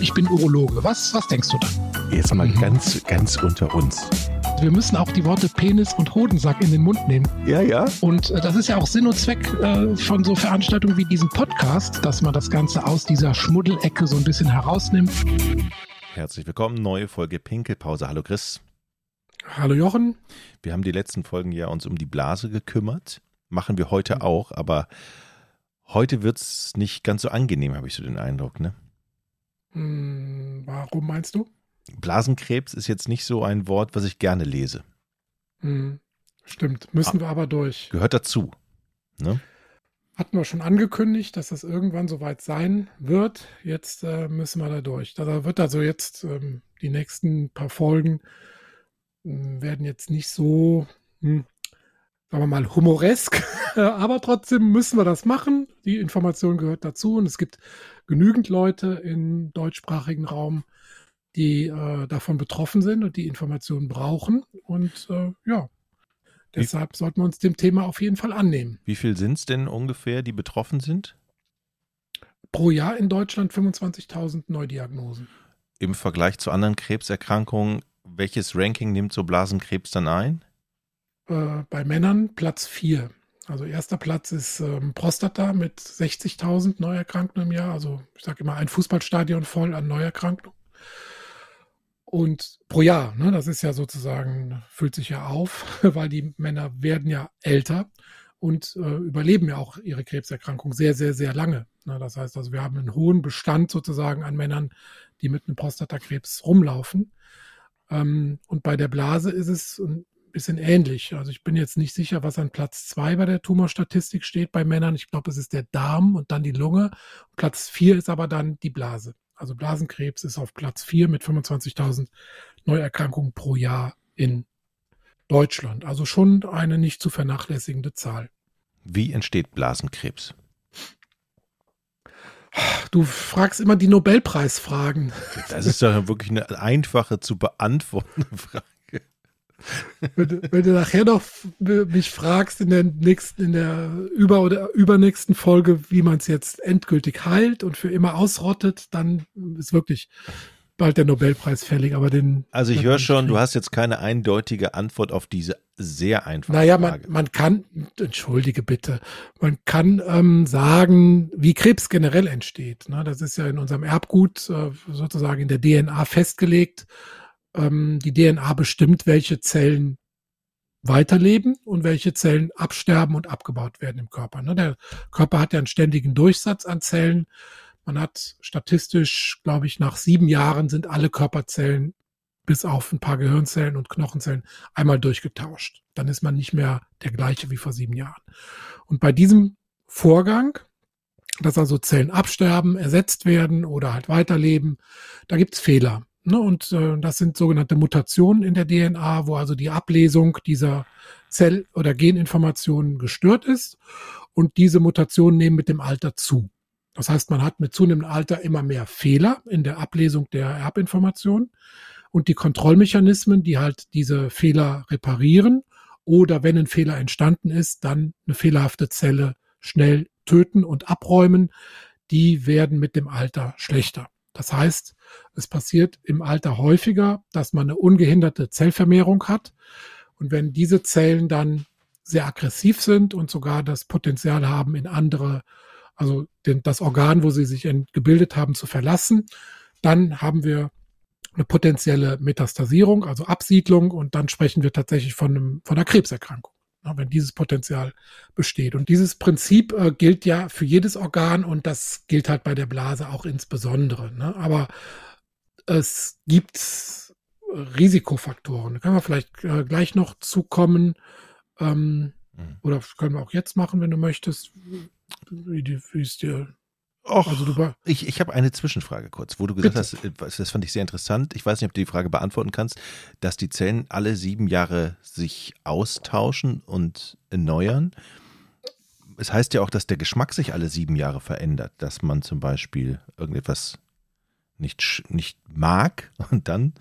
ich bin Urologe. Was, was denkst du dann? Jetzt mal ganz, ganz unter uns. Wir müssen auch die Worte Penis und Hodensack in den Mund nehmen. Ja, ja. Und äh, das ist ja auch Sinn und Zweck äh, von so Veranstaltungen wie diesem Podcast, dass man das Ganze aus dieser Schmuddelecke so ein bisschen herausnimmt. Herzlich willkommen, neue Folge Pinkelpause. Hallo Chris. Hallo Jochen. Wir haben die letzten Folgen ja uns um die Blase gekümmert. Machen wir heute auch, aber heute wird es nicht ganz so angenehm, habe ich so den Eindruck, ne? Hm, warum meinst du? Blasenkrebs ist jetzt nicht so ein Wort, was ich gerne lese. Hm, stimmt, müssen Ah. wir aber durch. Gehört dazu. Ne? Hatten wir schon angekündigt, dass das irgendwann soweit sein wird. Jetzt äh, müssen wir da durch. Da wird also jetzt ähm, die nächsten paar Folgen ähm, werden jetzt nicht so, hm, sagen wir mal, humoresk, aber trotzdem müssen wir das machen. Die Information gehört dazu und es gibt genügend Leute im deutschsprachigen Raum, die äh, davon betroffen sind und die Informationen brauchen. Und äh, ja, Wie- deshalb sollten wir uns dem Thema auf jeden Fall annehmen. Wie viel sind es denn ungefähr, die betroffen sind? Pro Jahr in Deutschland 25.000 Neudiagnosen. Im Vergleich zu anderen Krebserkrankungen, welches Ranking nimmt so Blasenkrebs dann ein? Äh, bei Männern Platz 4. Also erster Platz ist ähm, Prostata mit 60.000 Neuerkrankten im Jahr. Also ich sage immer ein Fußballstadion voll an Neuerkrankten. Und pro Jahr, ne, das ist ja sozusagen, füllt sich ja auf, weil die Männer werden ja älter und äh, überleben ja auch ihre Krebserkrankung sehr, sehr, sehr lange. Ne, das heißt also, wir haben einen hohen Bestand sozusagen an Männern, die mit einem Prostatakrebs rumlaufen. Ähm, und bei der Blase ist es ein bisschen ähnlich. Also ich bin jetzt nicht sicher, was an Platz zwei bei der Tumorstatistik steht bei Männern. Ich glaube, es ist der Darm und dann die Lunge. Platz vier ist aber dann die Blase. Also Blasenkrebs ist auf Platz vier mit 25.000 Neuerkrankungen pro Jahr in Deutschland. Also schon eine nicht zu vernachlässigende Zahl. Wie entsteht Blasenkrebs? Du fragst immer die Nobelpreisfragen. Das ist doch wirklich eine einfache zu beantwortende Frage. Wenn, du- wenn du nachher noch mich fragst in der nächsten, in der über- oder übernächsten Folge, wie man es jetzt endgültig heilt und für immer ausrottet, dann ist wirklich bald der Nobelpreis fällig. Aber den. Also ich höre man schon, du hast jetzt keine eindeutige Antwort auf diese sehr einfache Naja, man, Frage. man kann, entschuldige bitte, man kann ähm, sagen, wie Krebs generell entsteht. Ne? Das ist ja in unserem Erbgut äh, sozusagen in der DNA festgelegt. Ähm, die DNA bestimmt, welche Zellen weiterleben und welche Zellen absterben und abgebaut werden im Körper. Ne? Der Körper hat ja einen ständigen Durchsatz an Zellen. Man hat statistisch, glaube ich, nach sieben Jahren sind alle Körperzellen bis auf ein paar Gehirnzellen und Knochenzellen einmal durchgetauscht. Dann ist man nicht mehr der gleiche wie vor sieben Jahren. Und bei diesem Vorgang, dass also Zellen absterben, ersetzt werden oder halt weiterleben, da gibt's Fehler. Ne? Und äh, das sind sogenannte Mutationen in der DNA, wo also die Ablesung dieser Zell- oder Geninformationen gestört ist. Und diese Mutationen nehmen mit dem Alter zu. Das heißt, man hat mit zunehmendem Alter immer mehr Fehler in der Ablesung der Erbinformationen und die Kontrollmechanismen, die halt diese Fehler reparieren oder wenn ein Fehler entstanden ist, dann eine fehlerhafte Zelle schnell töten und abräumen, die werden mit dem Alter schlechter. Das heißt, es passiert im Alter häufiger, dass man eine ungehinderte Zellvermehrung hat. Und wenn diese Zellen dann sehr aggressiv sind und sogar das Potenzial haben, in andere, also den, das Organ, wo sie sich gebildet haben, zu verlassen, dann haben wir eine potenzielle Metastasierung, also Absiedlung, und dann sprechen wir tatsächlich von, einem, von einer Krebserkrankung, wenn dieses Potenzial besteht. Und dieses Prinzip äh, gilt ja für jedes Organ und das gilt halt bei der Blase auch insbesondere. Ne? Aber es gibt Risikofaktoren. Da können wir vielleicht äh, gleich noch zukommen. Ähm, Mhm. oder können wir auch jetzt machen, wenn du möchtest. Wie, die- wie es dir. Och, Also du ich, ich habe eine Zwischenfrage kurz, wo du gesagt Bitte. hast, äh, das fand ich sehr interessant. Ich weiß nicht, ob du die Frage beantworten kannst, dass die Zellen alle sieben Jahre sich austauschen und erneuern. Es heißt ja auch, dass der Geschmack sich alle sieben Jahre verändert, dass man zum Beispiel irgendetwas nicht, nicht mag und dann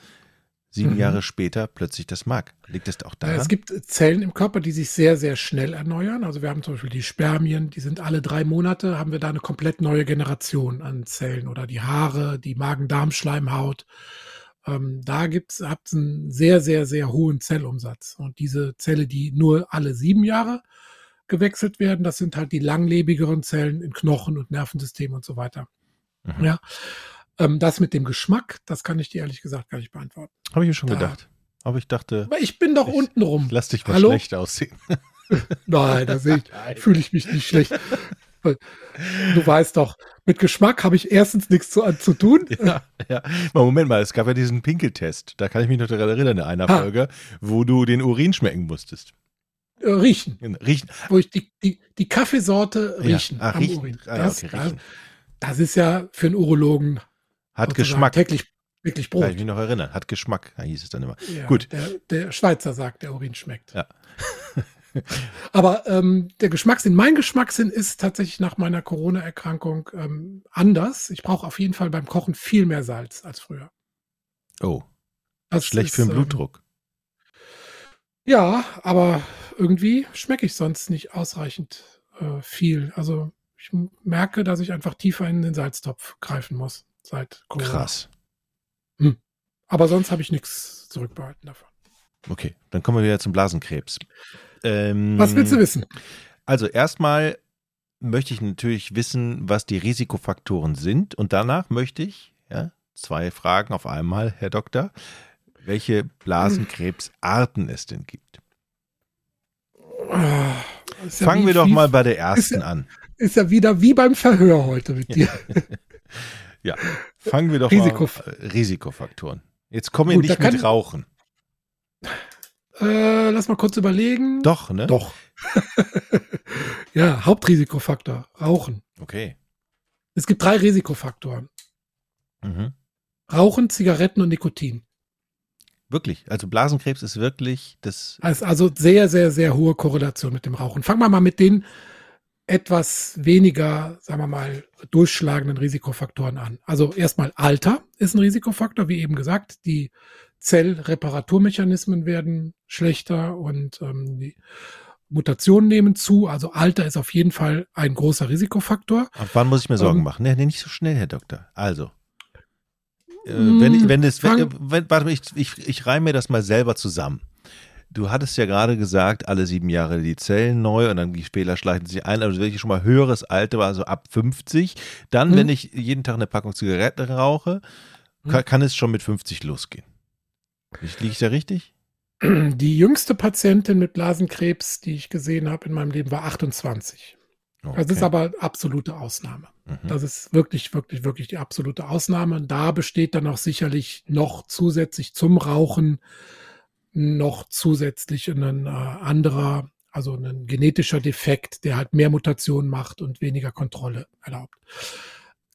sieben mhm. Jahre später plötzlich das mag? Liegt es auch daran? Es gibt Zellen im Körper, die sich sehr, sehr schnell erneuern. Also wir haben zum Beispiel die Spermien, die sind alle drei Monate, haben wir da eine komplett neue Generation an Zellen oder die Haare, die Magen-Darm-Schleimhaut. Ähm, da gibt es einen sehr, sehr, sehr hohen Zellumsatz. Und diese Zelle, die nur alle sieben Jahre gewechselt werden, das sind halt die langlebigeren Zellen in Knochen und Nervensystem und so weiter. Mhm. Ja. Ähm, das mit dem Geschmack, das kann ich dir ehrlich gesagt gar nicht beantworten. Habe ich mir schon da, gedacht. Aber ich dachte. Aber ich bin doch ich, unten rum. Lass dich mal Hallo? schlecht aussehen. Nein, da fühle ich mich nicht schlecht. Du weißt doch, mit Geschmack habe ich erstens nichts zu, zu tun. Ja, ja. Moment mal, es gab ja diesen Pinkeltest. Da kann ich mich noch daran erinnern, in einer ha. Folge, wo du den Urin schmecken musstest. Äh, riechen. Riechen. Wo ich die, die, die Kaffeesorte riechen. Ja. Ah, riechen. Ah, das, okay, riechen. das ist ja für einen Urologen hat Geschmack. Täglich wirklich Brot. Kann ich mich noch erinnern. Hat Geschmack, hieß es dann immer. Ja, Gut. Der, der, Schweizer sagt, der Urin schmeckt. Ja. Aber ähm, der Geschmackssinn, mein Geschmackssinn ist tatsächlich nach meiner Corona-Erkrankung ähm, anders. Ich brauche auf jeden Fall beim Kochen viel mehr Salz als früher. Oh. Das Schlecht ist, für den ähm, Blutdruck. Ähm, ja, aber irgendwie schmecke ich sonst nicht ausreichend äh, viel. Also ich merke, dass ich einfach tiefer in den Salztopf greifen muss seit Corona. Krass. Hm. Aber sonst habe ich nichts zurückbehalten davon. Okay, dann kommen wir wieder zum Blasenkrebs. Ähm, was willst du wissen? Also erstmal möchte ich natürlich wissen, was die Risikofaktoren sind und danach möchte ich, ja, zwei Fragen auf einmal, Herr Doktor, welche Blasenkrebsarten es denn gibt. Ja Fangen wir doch wie, mal bei der ersten ist an. Ist ja wieder wie beim Verhör heute mit dir. Ja, fangen wir doch Risiko. mal äh, Risikofaktoren. Jetzt kommen wir Gut, nicht mit Rauchen. Äh, lass mal kurz überlegen. Doch, ne? Doch. ja, Hauptrisikofaktor, Rauchen. Okay. Es gibt drei Risikofaktoren. Mhm. Rauchen, Zigaretten und Nikotin. Wirklich? Also Blasenkrebs ist wirklich das. Also sehr, sehr, sehr hohe Korrelation mit dem Rauchen. Fangen wir mal mit den etwas weniger, sagen wir mal, durchschlagenden Risikofaktoren an. Also erstmal Alter ist ein Risikofaktor, wie eben gesagt. Die Zellreparaturmechanismen werden schlechter und ähm, die Mutationen nehmen zu. Also Alter ist auf jeden Fall ein großer Risikofaktor. Ab wann muss ich mir Sorgen ähm, machen? Nee, nee, nicht so schnell, Herr Doktor. Also. Äh, wenn ich, wenn es, wenn, wenn, warte mal, ich, ich, ich reime mir das mal selber zusammen. Du hattest ja gerade gesagt, alle sieben Jahre die Zellen neu und dann die Fehler schleichen sich ein. Also wenn ich schon mal höheres Alter war, also ab 50. Dann, mhm. wenn ich jeden Tag eine Packung Zigaretten rauche, mhm. kann, kann, es schon mit 50 losgehen. Liege ich da richtig? Die jüngste Patientin mit Blasenkrebs, die ich gesehen habe in meinem Leben, war 28. Okay. Das ist aber absolute Ausnahme. Mhm. Das ist wirklich, wirklich, wirklich die absolute Ausnahme. Da besteht dann auch sicherlich noch zusätzlich zum Rauchen noch zusätzlich ein äh, anderer, also ein genetischer Defekt, der halt mehr Mutationen macht und weniger Kontrolle erlaubt.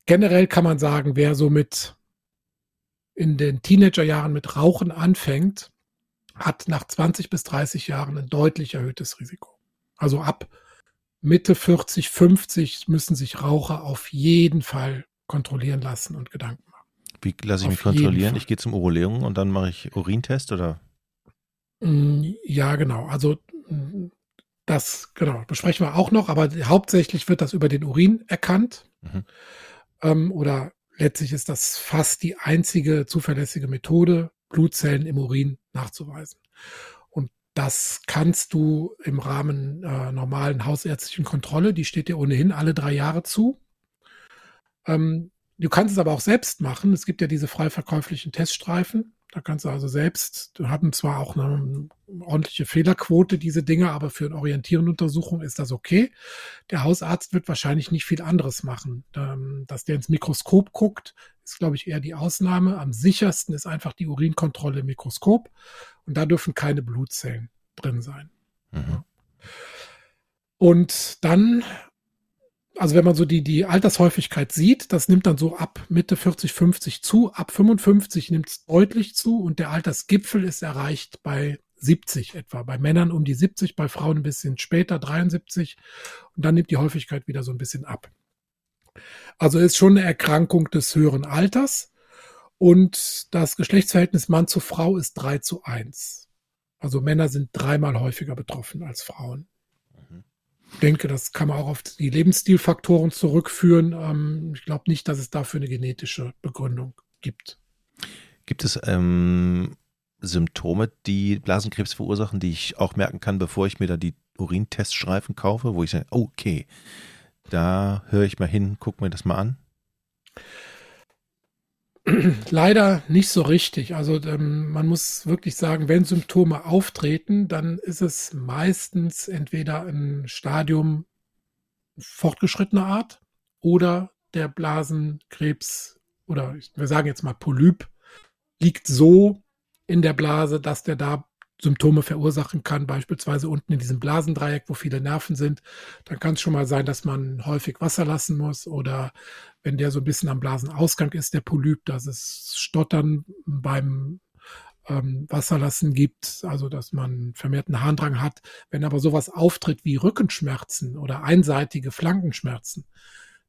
Generell kann man sagen, wer so mit in den Teenagerjahren mit Rauchen anfängt, hat nach 20 bis 30 Jahren ein deutlich erhöhtes Risiko. Also ab Mitte 40, 50 müssen sich Raucher auf jeden Fall kontrollieren lassen und Gedanken machen. Wie lasse ich auf mich kontrollieren? Ich gehe zum Urologen und dann mache ich Urintest oder? Mm, ja, genau. Also mm, das, genau, besprechen wir auch noch, aber hauptsächlich wird das über den Urin erkannt. Mhm. Ähm, oder letztlich ist das fast die einzige zuverlässige Methode, Blutzellen im Urin nachzuweisen. Und das kannst du im Rahmen äh, normalen hausärztlichen Kontrolle, die steht dir ohnehin alle drei Jahre zu. Ähm, du kannst es aber auch selbst machen. Es gibt ja diese frei verkäuflichen Teststreifen. Da kannst du also selbst, hatten zwar auch eine ordentliche Fehlerquote, diese Dinge, aber für eine orientierende Untersuchung ist das okay. Der Hausarzt wird wahrscheinlich nicht viel anderes machen. Ähm, dass der ins Mikroskop guckt, ist, glaube ich, eher die Ausnahme. Am sichersten ist einfach die Urinkontrolle im Mikroskop und da dürfen keine Blutzellen drin sein. Mhm. Und dann also wenn man so die, die Altershäufigkeit sieht, das nimmt dann so ab Mitte 40, 50 zu, ab 55 nimmt es deutlich zu und der Altersgipfel ist erreicht bei 70 etwa. Bei Männern um die 70, bei Frauen ein bisschen später, 73 und dann nimmt die Häufigkeit wieder so ein bisschen ab. Also ist schon eine Erkrankung des höheren Alters Und das Geschlechtsverhältnis Mann zu Frau ist 3 zu 1. Also Männer sind dreimal häufiger betroffen als Frauen. Denke, das kann man auch auf die Lebensstilfaktoren zurückführen. Ähm, ich glaube nicht, dass es dafür eine genetische Begründung gibt. Gibt es ähm, Symptome, die Blasenkrebs verursachen, die ich auch merken kann, bevor ich mir da die Urinteststreifen kaufe, wo ich sage, okay, da höre ich mal hin, guck mir das mal an? Leider nicht so richtig. Also ähm, man muss wirklich sagen, wenn Symptome auftreten, dann ist es meistens entweder ein Stadium fortgeschrittener Art oder der Blasenkrebs oder wir sagen jetzt mal Polyp liegt so in der Blase, dass der da Symptome verursachen kann, beispielsweise unten in diesem Blasendreieck, wo viele Nerven sind, dann kann es schon mal sein, dass man häufig Wasser lassen muss oder wenn der so ein bisschen am Blasenausgang ist, der Polyp, dass es Stottern beim ähm, Wasserlassen gibt, also dass man vermehrten Harndrang hat. Wenn aber sowas auftritt wie Rückenschmerzen oder einseitige Flankenschmerzen,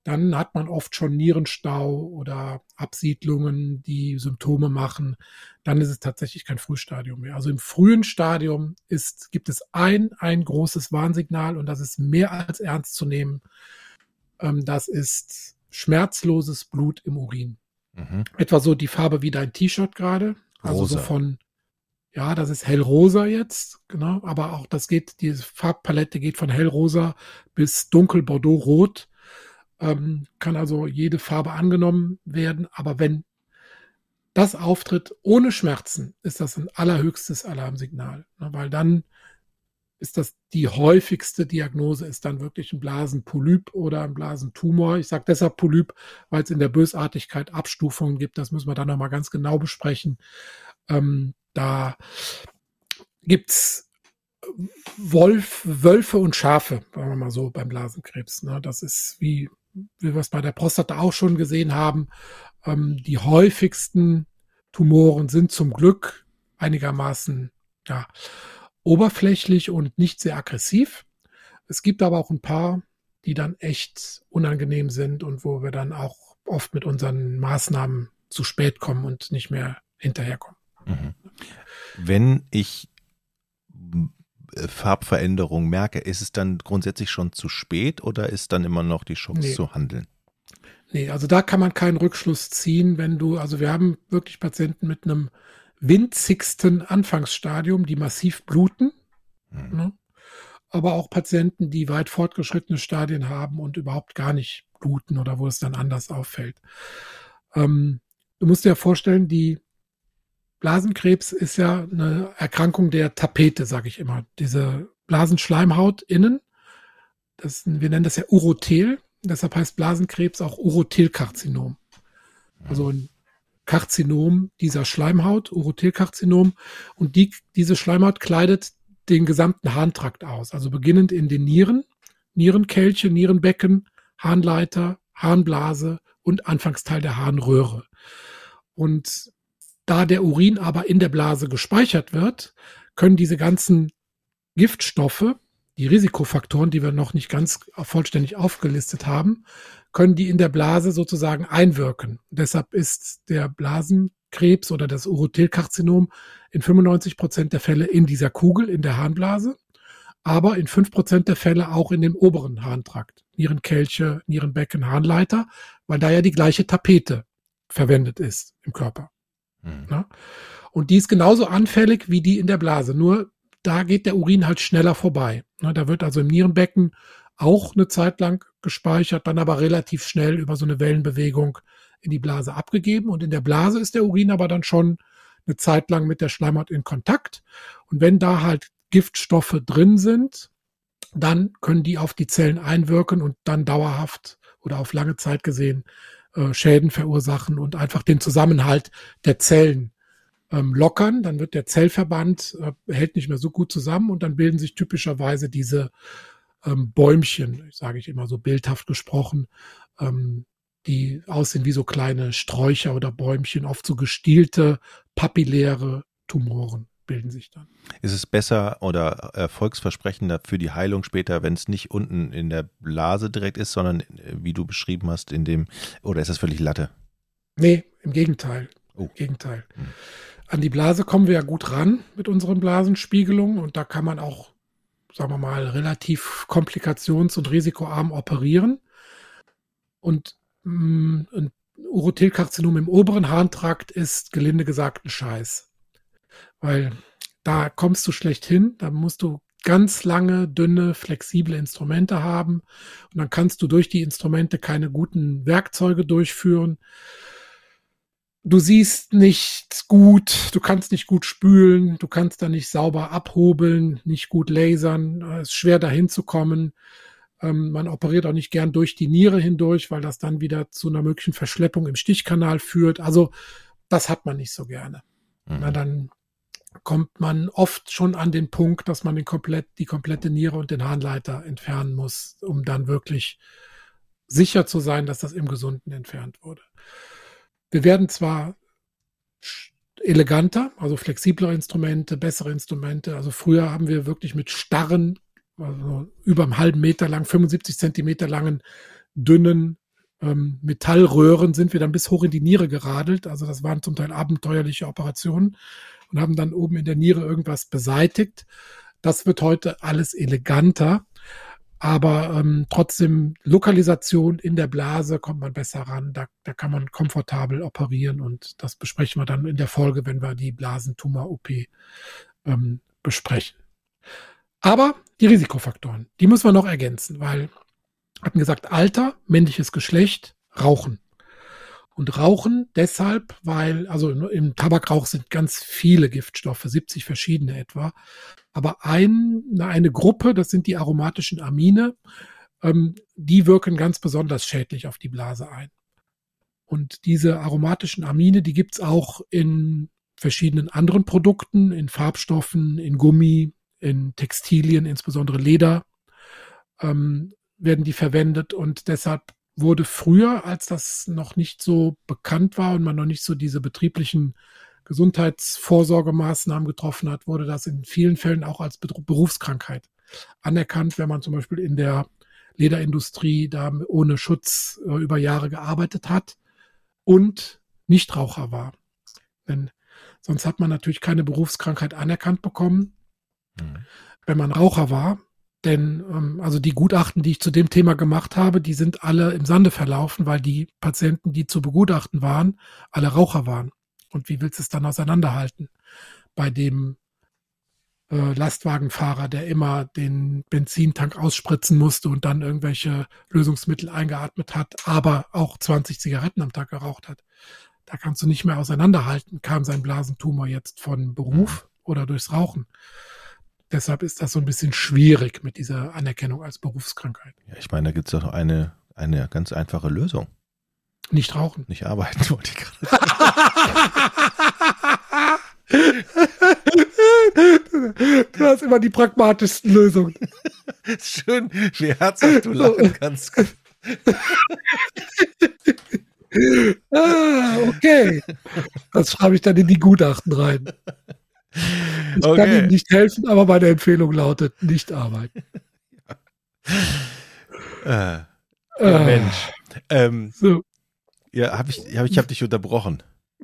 dann hat man oft schon Nierenstau oder Absiedlungen, die Symptome machen. Dann ist es tatsächlich kein Frühstadium mehr. Also im frühen Stadium ist, gibt es ein, ein großes Warnsignal und das ist mehr als ernst zu nehmen. Ähm, das ist schmerzloses Blut im Urin. Mhm. Etwa so die Farbe wie dein T-Shirt gerade. Also Rosa. so von, ja, das ist hellrosa jetzt, genau. Aber auch das geht, die Farbpalette geht von hellrosa bis dunkel Bordeaux-rot ähm, kann also jede Farbe angenommen werden. Aber wenn das auftritt ohne Schmerzen, ist das ein allerhöchstes Alarmsignal, ne, weil dann ist das die häufigste Diagnose, ist dann wirklich ein Blasenpolyp oder ein Blasentumor. Ich sage deshalb Polyp, weil es in der Bösartigkeit Abstufungen gibt. Das müssen wir dann nochmal ganz genau besprechen. Ähm, da gibt's Wolf, Wölfe und Schafe, sagen wir mal so, beim Blasenkrebs. Ne? Das ist wie wie wir es bei der Prostata auch schon gesehen haben, ähm, die häufigsten Tumoren sind zum Glück einigermaßen ja, oberflächlich und nicht sehr aggressiv. Es gibt aber auch ein paar, die dann echt unangenehm sind und wo wir dann auch oft mit unseren Maßnahmen zu spät kommen und nicht mehr hinterherkommen. Mhm. Wenn ich Farbveränderung merke, ist es dann grundsätzlich schon zu spät oder ist dann immer noch die Chance nee. zu handeln? Nee, also da kann man keinen Rückschluss ziehen, wenn du, also wir haben wirklich Patienten mit einem winzigsten Anfangsstadium, die massiv bluten, hm. ne? aber auch Patienten, die weit fortgeschrittene Stadien haben und überhaupt gar nicht bluten oder wo es dann anders auffällt. Ähm, du musst dir ja vorstellen, die Blasenkrebs ist ja eine Erkrankung der Tapete, sage ich immer. Diese Blasenschleimhaut innen, das, wir nennen das ja Urothel, deshalb heißt Blasenkrebs auch Urothelkarzinom. Also ein Karzinom dieser Schleimhaut, Urothelkarzinom. Und die, diese Schleimhaut kleidet den gesamten Harntrakt aus. Also beginnend in den Nieren, Nierenkelche, Nierenbecken, Harnleiter, Harnblase und Anfangsteil der Harnröhre. Und da der Urin aber in der Blase gespeichert wird, können diese ganzen Giftstoffe, die Risikofaktoren, die wir noch nicht ganz vollständig aufgelistet haben, können die in der Blase sozusagen einwirken. Deshalb ist der Blasenkrebs oder das Urothelkarzinom in 95 Prozent der Fälle in dieser Kugel, in der Harnblase, aber in 5 Prozent der Fälle auch in dem oberen Harntrakt, Nierenkelche, Nierenbecken, Harnleiter, weil da ja die gleiche Tapete verwendet ist im Körper. Mhm. Ne? Und die ist genauso anfällig wie die in der Blase. Nur da geht der Urin halt schneller vorbei. Ne? Da wird also im Nierenbecken auch eine Zeit lang gespeichert, dann aber relativ schnell über so eine Wellenbewegung in die Blase abgegeben. Und in der Blase ist der Urin aber dann schon eine Zeit lang mit der Schleimhaut in Kontakt. Und wenn da halt Giftstoffe drin sind, dann können die auf die Zellen einwirken und dann dauerhaft oder auf lange Zeit gesehen äh, Schäden verursachen und einfach den Zusammenhalt der Zellen ähm, lockern. Dann wird der Zellverband, äh, hält nicht mehr so gut zusammen und dann bilden sich typischerweise diese ähm, Bäumchen, sage ich immer so bildhaft gesprochen, ähm, die aussehen wie so kleine Sträucher oder Bäumchen, oft so gestielte, papilläre Tumoren bilden sich dann. Ist es besser oder erfolgsversprechender für die Heilung später, wenn es nicht unten in der Blase direkt ist, sondern äh, wie du beschrieben hast, in dem, oder ist das völlig Latte? Nee, im Gegenteil. Oh. Gegenteil. Hm. An die Blase kommen wir ja gut ran mit unseren Blasenspiegelungen und da kann man auch, sagen wir mal, relativ komplikations- und risikoarm operieren. Und mm, ein Urothelkarzinom im oberen Harntrakt ist gelinde gesagt ein Scheiß. Weil da kommst du schlecht hin, da musst du ganz lange, dünne, flexible Instrumente haben und dann kannst du durch die Instrumente keine guten Werkzeuge durchführen. Du siehst nicht gut, du kannst nicht gut spülen, du kannst da nicht sauber abhobeln, nicht gut lasern, es ist schwer dahin zu kommen. Ähm, man operiert auch nicht gern durch die Niere hindurch, weil das dann wieder zu einer möglichen Verschleppung im Stichkanal führt. Also das hat man nicht so gerne. Mhm. Na, dann kommt man oft schon an den Punkt, dass man den komplett, die komplette Niere und den Harnleiter entfernen muss, um dann wirklich sicher zu sein, dass das im Gesunden entfernt wurde. Wir werden zwar eleganter, also flexiblere Instrumente, bessere Instrumente. Also früher haben wir wirklich mit starren also über einem halben Meter lang, 75 Zentimeter langen, dünnen ähm, Metallröhren sind wir dann bis hoch in die Niere geradelt. Also das waren zum Teil abenteuerliche Operationen und haben dann oben in der Niere irgendwas beseitigt. Das wird heute alles eleganter, aber ähm, trotzdem Lokalisation in der Blase kommt man besser ran. Da, da kann man komfortabel operieren und das besprechen wir dann in der Folge, wenn wir die Blasentumor-OP ähm, besprechen. Aber die Risikofaktoren, die müssen wir noch ergänzen, weil hatten gesagt, Alter, männliches Geschlecht, Rauchen. Und Rauchen deshalb, weil, also im Tabakrauch sind ganz viele Giftstoffe, 70 verschiedene etwa. Aber ein, eine Gruppe, das sind die aromatischen Amine, ähm, die wirken ganz besonders schädlich auf die Blase ein. Und diese aromatischen Amine, die gibt's auch in verschiedenen anderen Produkten, in Farbstoffen, in Gummi, in Textilien, insbesondere Leder, ähm, werden die verwendet und deshalb wurde früher, als das noch nicht so bekannt war und man noch nicht so diese betrieblichen Gesundheitsvorsorgemaßnahmen getroffen hat, wurde das in vielen Fällen auch als Berufskrankheit anerkannt, wenn man zum Beispiel in der Lederindustrie da ohne Schutz äh, über Jahre gearbeitet hat und Nichtraucher war. Denn sonst hat man natürlich keine Berufskrankheit anerkannt bekommen. Mhm. Wenn man Raucher war, denn ähm, also die Gutachten, die ich zu dem Thema gemacht habe, die sind alle im Sande verlaufen, weil die Patienten, die zu begutachten waren, alle Raucher waren. Und wie willst du es dann auseinanderhalten? Bei dem äh, Lastwagenfahrer, der immer den Benzintank ausspritzen musste und dann irgendwelche Lösungsmittel eingeatmet hat, aber auch 20 Zigaretten am Tag geraucht hat. Da kannst du nicht mehr auseinanderhalten, kam sein Blasentumor jetzt von Beruf mhm. oder durchs Rauchen. Deshalb ist das so ein bisschen schwierig mit dieser Anerkennung als Berufskrankheit. Ja, ich meine, da gibt es doch eine, eine ganz einfache Lösung. Nicht rauchen. Nicht arbeiten, wollte ich gerade Du hast immer die pragmatischsten Lösungen. Schön, wie herzlich du lachen kannst. ah, okay. Das schreibe ich dann in die Gutachten rein. Ich okay. kann Ihnen nicht helfen, aber meine Empfehlung lautet, nicht arbeiten. Äh, äh, Mensch. Ähm, so. Ja, hab ich, hab, ich habe dich unterbrochen.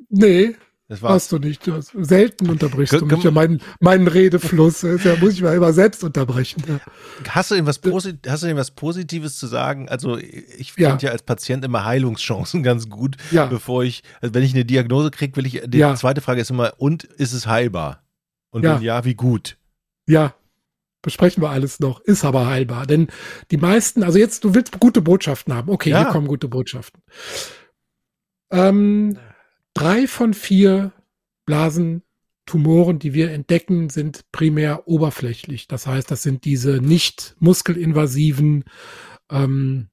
Nee, das war's. Hast du nicht. Du hast, selten unterbrichst du mich ja meinen, meinen Redefluss. Da muss ich mal immer selbst unterbrechen. Ja. Hast du irgendwas, Posit hast du irgendwas Positives zu sagen? Also ich finde ja. ja. als Patient immer Heilungschancen ganz gut, ja. bevor ich, also wenn ich eine Diagnose kriege, will ich, die zweite Frage ist immer, und ist es heilbar? Und wenn ja, wie gut? Ja, besprechen wir alles noch. Ist aber heilbar. Denn die meisten, also jetzt, du willst gute Botschaften haben. Okay, hier kommen gute Botschaften. Ähm, Drei von vier Blasentumoren, die wir entdecken, sind primär oberflächlich. Das heißt, das sind diese nicht muskelinvasiven, ähm,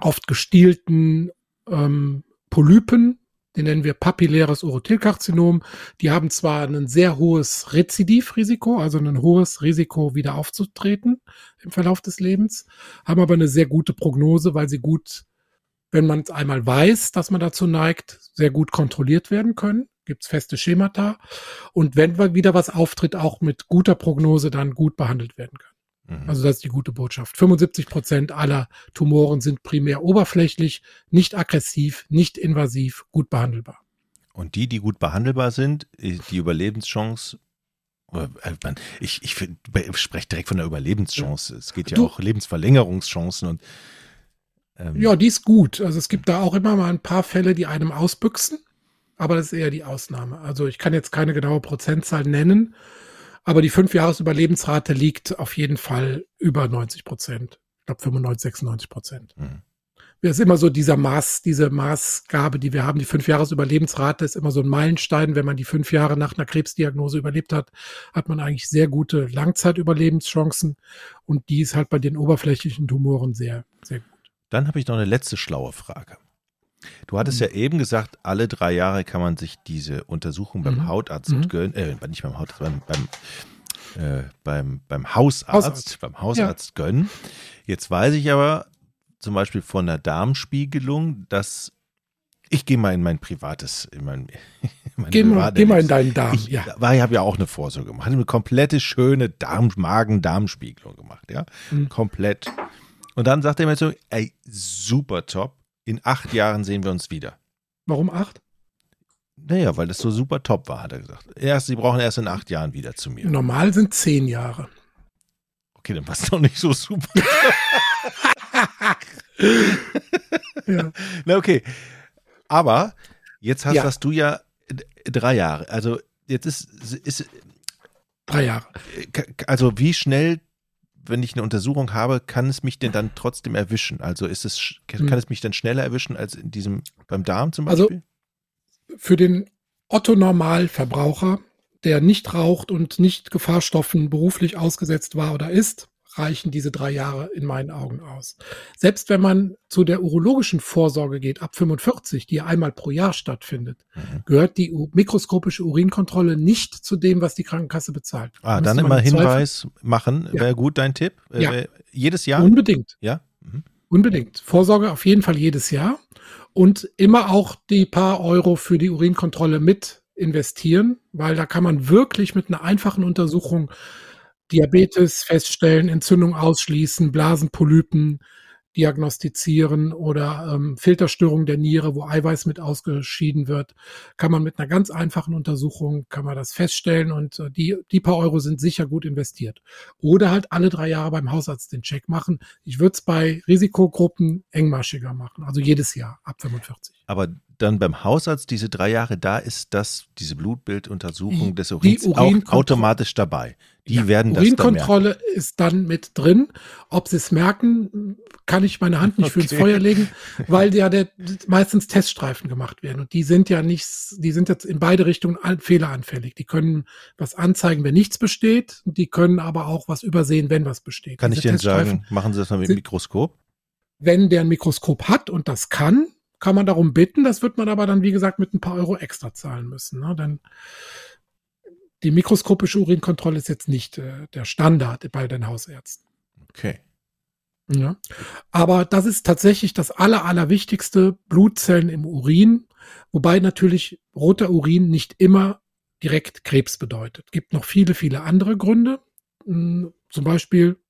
oft gestielten ähm, Polypen, den nennen wir papilläres Urothelkarzinom. Die haben zwar ein sehr hohes Rezidivrisiko, also ein hohes Risiko, wieder aufzutreten im Verlauf des Lebens, haben aber eine sehr gute Prognose, weil sie gut wenn man es einmal weiß, dass man dazu neigt, sehr gut kontrolliert werden können. Gibt es feste Schemata. Und wenn wieder was auftritt, auch mit guter Prognose dann gut behandelt werden können. Mhm. Also das ist die gute Botschaft. 75 Prozent aller Tumoren sind primär oberflächlich, nicht aggressiv, nicht invasiv, gut behandelbar. Und die, die gut behandelbar sind, die Überlebenschance äh, ich, ich, ich spreche direkt von der Überlebenschance. Es geht ja du, auch Lebensverlängerungschancen und ähm, ja, die ist gut. Also es gibt da auch immer mal ein paar Fälle, die einem ausbüchsen, aber das ist eher die Ausnahme. Also ich kann jetzt keine genaue Prozentzahl nennen, aber die Fünfjahres-Überlebensrate liegt auf jeden Fall über 90 Prozent. Ich glaube 95, 96 Prozent. Mhm. Es ist immer so dieser Maß, diese Maßgabe, die wir haben. Die Fünfjahres-Überlebensrate ist immer so ein Meilenstein. Wenn man die fünf Jahre nach einer Krebsdiagnose überlebt hat, hat man eigentlich sehr gute Langzeitüberlebenschancen. Und die ist halt bei den oberflächlichen Tumoren sehr, sehr gut. Dann habe ich noch eine letzte schlaue Frage. Du hattest mhm. ja eben gesagt, alle drei Jahre kann man sich diese Untersuchung beim mhm. Hautarzt mhm. gönnen, äh, nicht beim Hautarzt, beim, beim, äh, beim, beim Hausarzt, Hausarzt, beim Hausarzt ja. gönnen. Jetzt weiß ich aber zum Beispiel von der Darmspiegelung, dass ich gehe mal in mein privates, in mein, geh, mal, geh mal in deinen Darm. Ich ja. habe ja auch eine Vorsorge gemacht, eine komplette schöne Darm, Magen-Darmspiegelung gemacht, ja, mhm. komplett und dann sagt er mir so, ey, super top. In acht Jahren sehen wir uns wieder. Warum acht? Naja, weil das so super top war, hat er gesagt. Erst, sie brauchen erst in acht Jahren wieder zu mir. Normal sind zehn Jahre. Okay, dann war es doch nicht so super. ja. Na okay. Aber jetzt hast, ja. hast du ja drei Jahre. Also jetzt ist, ist drei Jahre. Also wie schnell wenn ich eine Untersuchung habe, kann es mich denn dann trotzdem erwischen? Also ist es, kann hm. es mich dann schneller erwischen als in diesem, beim Darm zum also Beispiel? Also für den Otto-Normalverbraucher, der nicht raucht und nicht Gefahrstoffen beruflich ausgesetzt war oder ist, reichen diese drei Jahre in meinen Augen aus. Selbst wenn man zu der urologischen Vorsorge geht, ab 45, die einmal pro Jahr stattfindet, mhm. gehört die mikroskopische Urinkontrolle nicht zu dem, was die Krankenkasse bezahlt. Ah, dann immer Hinweis machen, ja. wäre gut dein Tipp. Äh, ja. Jedes Jahr? Unbedingt. Ja. Mhm. Unbedingt. Vorsorge auf jeden Fall jedes Jahr und immer auch die paar Euro für die Urinkontrolle mit investieren, weil da kann man wirklich mit einer einfachen Untersuchung Diabetes feststellen, Entzündung ausschließen, Blasenpolypen diagnostizieren oder ähm, Filterstörung der Niere, wo Eiweiß mit ausgeschieden wird, kann man mit einer ganz einfachen Untersuchung, kann man das feststellen und äh, die, die paar Euro sind sicher gut investiert. Oder halt alle drei Jahre beim Hausarzt den Check machen. Ich würde es bei Risikogruppen engmaschiger machen, also jedes Jahr ab 45. Aber dann beim Hausarzt diese drei Jahre, da ist das, diese Blutbilduntersuchung des Urins auch automatisch dabei. Die ja, werden das Urinkontrolle dann ist dann mit drin. Ob sie es merken, kann ich meine Hand nicht okay. für ins Feuer legen, weil ja der, meistens Teststreifen gemacht werden. Und die sind ja nicht, die sind jetzt in beide Richtungen fehleranfällig. Die können was anzeigen, wenn nichts besteht. Die können aber auch was übersehen, wenn was besteht. Kann Diese ich denn sagen, machen Sie das mal mit dem Mikroskop? Wenn der ein Mikroskop hat und das kann, kann man darum bitten. Das wird man aber dann, wie gesagt, mit ein paar Euro extra zahlen müssen. Ne? Denn die mikroskopische Urinkontrolle ist jetzt nicht äh, der Standard bei den Hausärzten. Okay. Ja. Aber das ist tatsächlich das aller, allerwichtigste, Blutzellen im Urin, wobei natürlich roter Urin nicht immer direkt Krebs bedeutet. Es gibt noch viele, viele andere Gründe. Hm, zum Beispiel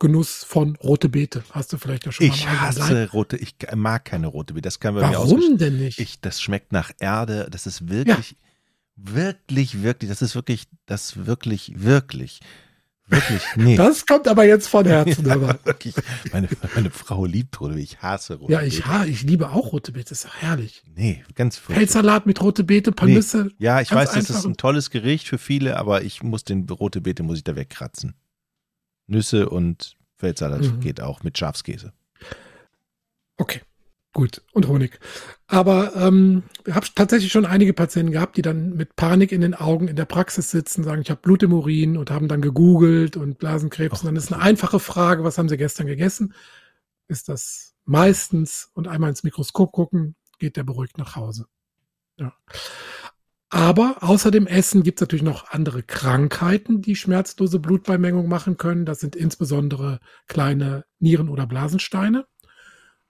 Genuss von rote Beete. Hast du vielleicht ja schon ich mal Ich hasse Leib. rote, ich mag keine rote Beete. Das kann Warum mir denn nicht? Ich, das schmeckt nach Erde. Das ist wirklich, ja. wirklich, wirklich, das ist wirklich, das wirklich, wirklich, wirklich, nee. Das kommt aber jetzt von Herzen. ja, aber. Wirklich. Meine, meine Frau liebt rote Beete. Ich hasse rote Ja, ich, ha, ich liebe auch rote Beete. Das ist herrlich. Nee, ganz Feldsalat mit rote Beete, Panisse. Nee. Ja, ich weiß, das ist ein tolles Gericht für viele, aber ich muss den rote Beete muss ich da wegkratzen. Nüsse und Feldsalat mhm. geht auch mit Schafskäse. Okay, gut. Und Honig. Aber ähm, ich habe tatsächlich schon einige Patienten gehabt, die dann mit Panik in den Augen in der Praxis sitzen, sagen, ich habe Blut im Urin und haben dann gegoogelt und Blasenkrebs. Och, und dann ist eine einfache Frage, was haben sie gestern gegessen? Ist das meistens und einmal ins Mikroskop gucken, geht der beruhigt nach Hause. Ja. Aber außer dem Essen gibt es natürlich noch andere Krankheiten, die schmerzlose Blutbeimengung machen können. Das sind insbesondere kleine Nieren- oder Blasensteine.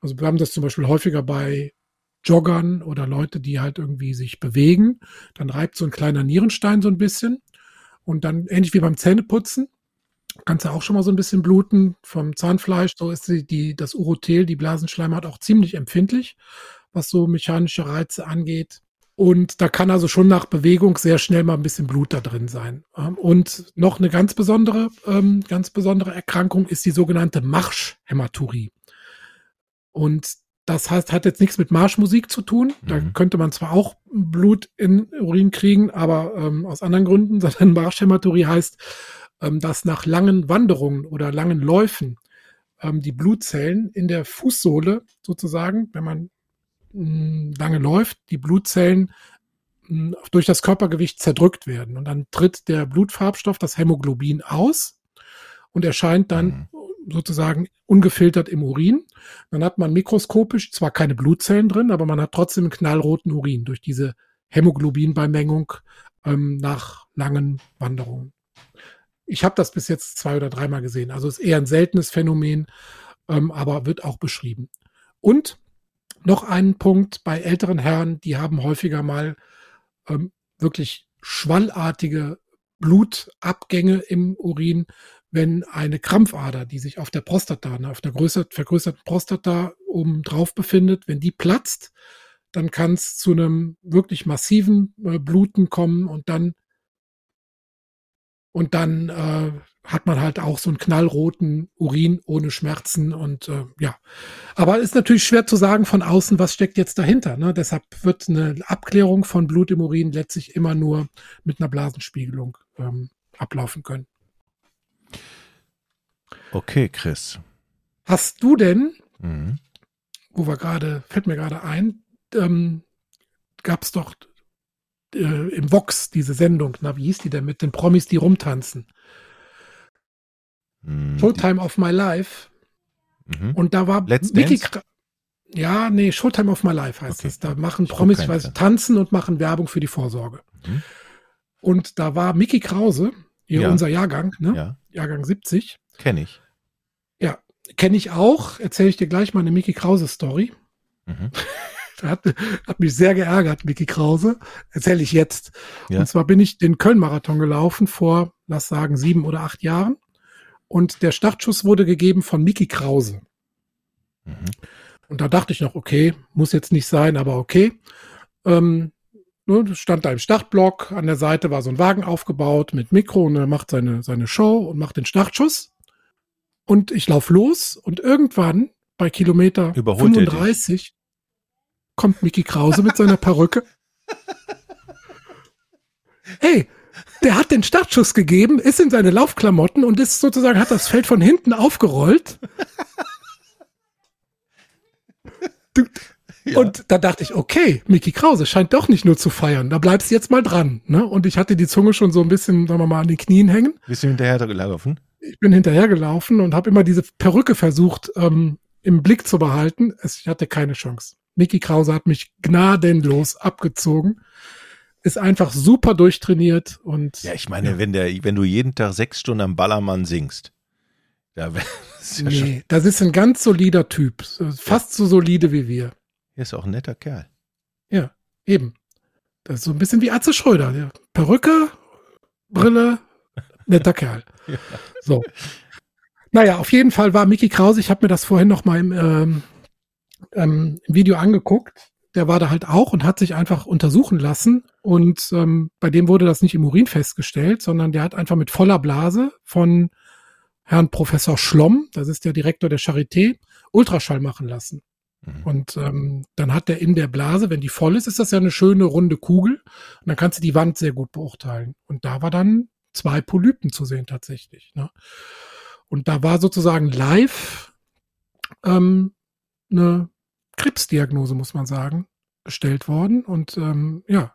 Also wir haben das zum Beispiel häufiger bei Joggern oder Leute, die halt irgendwie sich bewegen. Dann reibt so ein kleiner Nierenstein so ein bisschen. Und dann ähnlich wie beim Zähneputzen kannst du auch schon mal so ein bisschen bluten vom Zahnfleisch. So ist die, die, das Urothel, die Blasenschleimhaut auch ziemlich empfindlich, was so mechanische Reize angeht. Und da kann also schon nach Bewegung sehr schnell mal ein bisschen Blut da drin sein. Ähm, und noch eine ganz besondere, ähm, ganz besondere Erkrankung ist die sogenannte Marschhämaturie. Und das heißt, hat jetzt nichts mit Marschmusik zu tun. Da mhm. könnte man zwar auch Blut in Urin kriegen, aber ähm, aus anderen Gründen, sondern Marschhämaturie heißt, ähm, dass nach langen Wanderungen oder langen Läufen die Blutzellen in der Fußsohle sozusagen, wenn man lange läuft, die Blutzellen durch das Körpergewicht zerdrückt werden. Und dann tritt der Blutfarbstoff, das Hämoglobin, aus und erscheint dann mhm. sozusagen ungefiltert im Urin. Dann hat man mikroskopisch zwar keine Blutzellen drin, aber man hat trotzdem einen knallroten Urin durch diese Hämoglobinbeimengung ähm, nach langen Wanderungen. Ich habe das bis jetzt zwei oder dreimal gesehen. Also ist eher ein seltenes Phänomen, ähm, aber wird auch beschrieben. Und noch einen Punkt bei älteren Herren, die haben häufiger mal ähm, wirklich schwallartige Blutabgänge im Urin, wenn eine Krampfader, die sich auf der Prostata, ne, auf der größer, vergrößerten Prostata oben drauf befindet, wenn die platzt, dann kann es zu einem wirklich massiven äh, Bluten kommen und dann und dann äh, hat man halt auch so einen knallroten Urin ohne Schmerzen und äh, ja. Aber ist natürlich schwer zu sagen von außen, was steckt jetzt dahinter. Ne? Deshalb wird eine Abklärung von Blut im Urin letztlich immer nur mit einer Blasenspiegelung ähm, ablaufen können. Okay, Chris. Hast du denn, mhm. wo wir gerade, fällt mir gerade ein, ähm, gab es doch äh, im Vox diese Sendung, na, wie hieß die denn mit den Promis, die rumtanzen? Mhm, Showtime of My Life. Mhm. Und da war Let's Mickey Ja, nee, Showtime of My Life heißt okay. es. Da machen Promis, ich weiß, tanzen und machen Werbung für die Vorsorge. Mhm. Und da war Mickey Krause, hier ja. unser Jahrgang, ne? Ja. Jahrgang 70. Kenne ich. Ja, kenne ich auch. Erzähle ich dir gleich mal eine Mickey Krause-Story. Mhm. hat, hat mich sehr geärgert, Mickey Krause. Erzähle ich jetzt. Ja. Und zwar bin ich den Köln-Marathon gelaufen vor, lass sagen, sieben oder acht Jahren. Und der Startschuss wurde gegeben von Mickey Krause. Mhm. Und da dachte ich noch, okay, muss jetzt nicht sein, aber okay. Ähm, ne, stand da im Startblock, an der Seite war so ein Wagen aufgebaut mit Mikro und er macht seine, seine Show und macht den Startschuss. Und ich laufe los und irgendwann bei Kilometer Überholt 35 kommt Mickey Krause mit seiner Perücke. Hey, der hat den Startschuss gegeben, ist in seine Laufklamotten und ist sozusagen, hat das Feld von hinten aufgerollt. Ja. Und da dachte ich, okay, Mickey Krause scheint doch nicht nur zu feiern. Da bleibst du jetzt mal dran. Ne? Und ich hatte die Zunge schon so ein bisschen, sagen wir mal, an den Knien hängen. Bist du hinterhergelaufen? Ich bin hinterhergelaufen und habe immer diese Perücke versucht ähm, im Blick zu behalten. Ich hatte keine Chance. Mickey Krause hat mich gnadenlos abgezogen ist einfach super durchtrainiert und. Ja, ich meine, ja. wenn der, wenn du jeden Tag sechs Stunden am Ballermann singst, da das ja Nee, das ist ein ganz solider Typ. Fast so solide wie wir. Er ist auch ein netter Kerl. Ja, eben. Das ist so ein bisschen wie Atze Schröder. Ja. Perücke, Brille, netter Kerl. Ja. So. Naja, auf jeden Fall war Mickey Krause, ich habe mir das vorhin noch mal im, ähm, ähm, im Video angeguckt der war da halt auch und hat sich einfach untersuchen lassen. Und ähm, bei dem wurde das nicht im Urin festgestellt, sondern der hat einfach mit voller Blase von Herrn Professor Schlomm, das ist der Direktor der Charité, Ultraschall machen lassen. Mhm. Und ähm, dann hat der in der Blase, wenn die voll ist, ist das ja eine schöne runde Kugel. Und dann kannst du die Wand sehr gut beurteilen. Und da war dann zwei Polypen zu sehen tatsächlich. Ne? Und da war sozusagen live ähm, eine Krebsdiagnose, muss man sagen, gestellt worden. Und ähm, ja,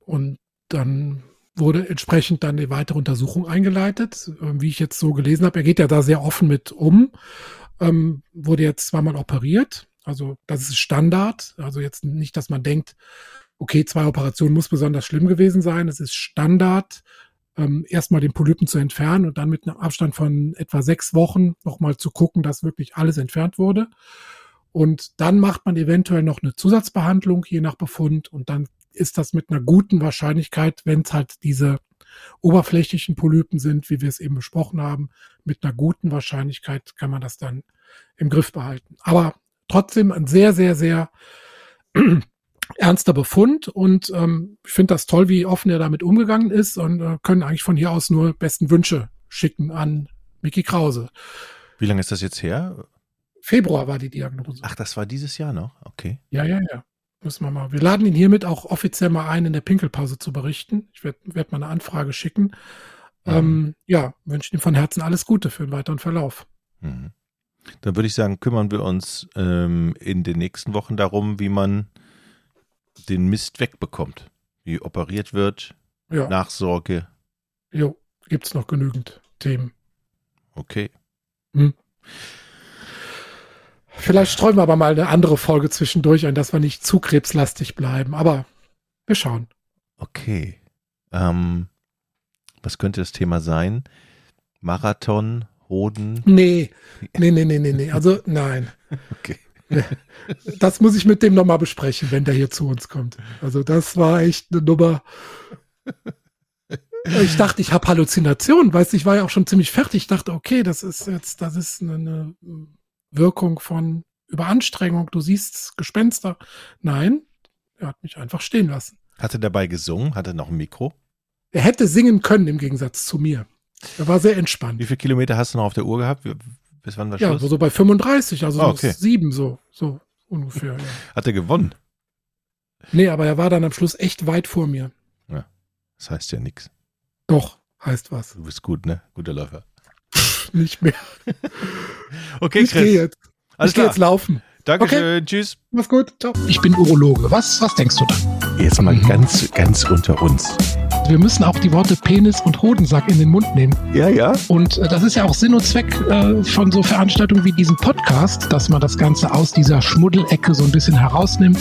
und dann wurde entsprechend dann eine weitere Untersuchung eingeleitet. Ähm, wie ich jetzt so gelesen habe, er geht ja da sehr offen mit um. Ähm, wurde jetzt zweimal operiert. Also das ist Standard. Also jetzt nicht, dass man denkt, okay, zwei Operationen muss besonders schlimm gewesen sein. Es ist Standard, ähm, erstmal den Polypen zu entfernen und dann mit einem Abstand von etwa sechs Wochen nochmal zu gucken, dass wirklich alles entfernt wurde. Und dann macht man eventuell noch eine Zusatzbehandlung, je nach Befund. Und dann ist das mit einer guten Wahrscheinlichkeit, wenn es halt diese oberflächlichen Polypen sind, wie wir es eben besprochen haben, mit einer guten Wahrscheinlichkeit kann man das dann im Griff behalten. Aber trotzdem ein sehr, sehr, sehr ernster Befund und ähm, ich finde das toll, wie offen er damit umgegangen ist und äh, können eigentlich von hier aus nur besten Wünsche schicken an Mickey Krause. Wie lange ist das jetzt her? Februar war die Diagnose. Ach, das war dieses Jahr noch? Okay. Ja, ja, ja. Müssen wir mal. Wir laden ihn hiermit auch offiziell mal ein, in der Pinkelpause zu berichten. Ich werde werd mal eine Anfrage schicken. Mhm. Ähm, ja, wünsche ihm von Herzen alles Gute für den weiteren Verlauf. Mhm. Dann würde ich sagen, kümmern wir uns ähm, in den nächsten Wochen darum, wie man den Mist wegbekommt. Wie operiert wird, ja. Nachsorge. Jo, gibt es noch genügend Themen. Okay. Hm. Vielleicht streuen wir aber mal eine andere Folge zwischendurch ein, dass wir nicht zu krebslastig bleiben. Aber wir schauen. Okay. Ähm, was könnte das Thema sein? Marathon, Hoden? Nee, nee, nee, nee, nee, nee. Also nein. Okay. Das muss ich mit dem nochmal besprechen, wenn der hier zu uns kommt. Also das war echt eine Nummer. Ich dachte, ich habe Halluzinationen, weißt du, ich war ja auch schon ziemlich fertig. Ich dachte, okay, das ist jetzt, das ist eine Wirkung von Überanstrengung. Du siehst Gespenster. Nein, er hat mich einfach stehen lassen. Hat er dabei gesungen? Hat er noch ein Mikro? Er hätte singen können im Gegensatz zu mir. Er war sehr entspannt. Wie viele Kilometer hast du noch auf der Uhr gehabt? Bis wann war Schluss? Ja, so bei 35, also oh, okay. sieben so, so ungefähr. Ja. Hat er gewonnen? Nee, aber er war dann am Schluss echt weit vor mir. Ja, das heißt ja nichts. Doch, heißt was. Du bist gut, ne? Guter Läufer. Nicht mehr. okay, ich Chris. Geh jetzt. Alles ich gehe jetzt laufen. Dankeschön. Okay. Tschüss. Mach's gut. Ciao. Ich bin Urologe. Was, was denkst du da? Jetzt mal mhm. ganz, ganz unter uns. Wir müssen auch die Worte Penis und Hodensack in den Mund nehmen. Ja, ja. Und äh, das ist ja auch Sinn und Zweck äh, von so Veranstaltungen wie diesem Podcast, dass man das Ganze aus dieser Schmuddelecke so ein bisschen herausnimmt.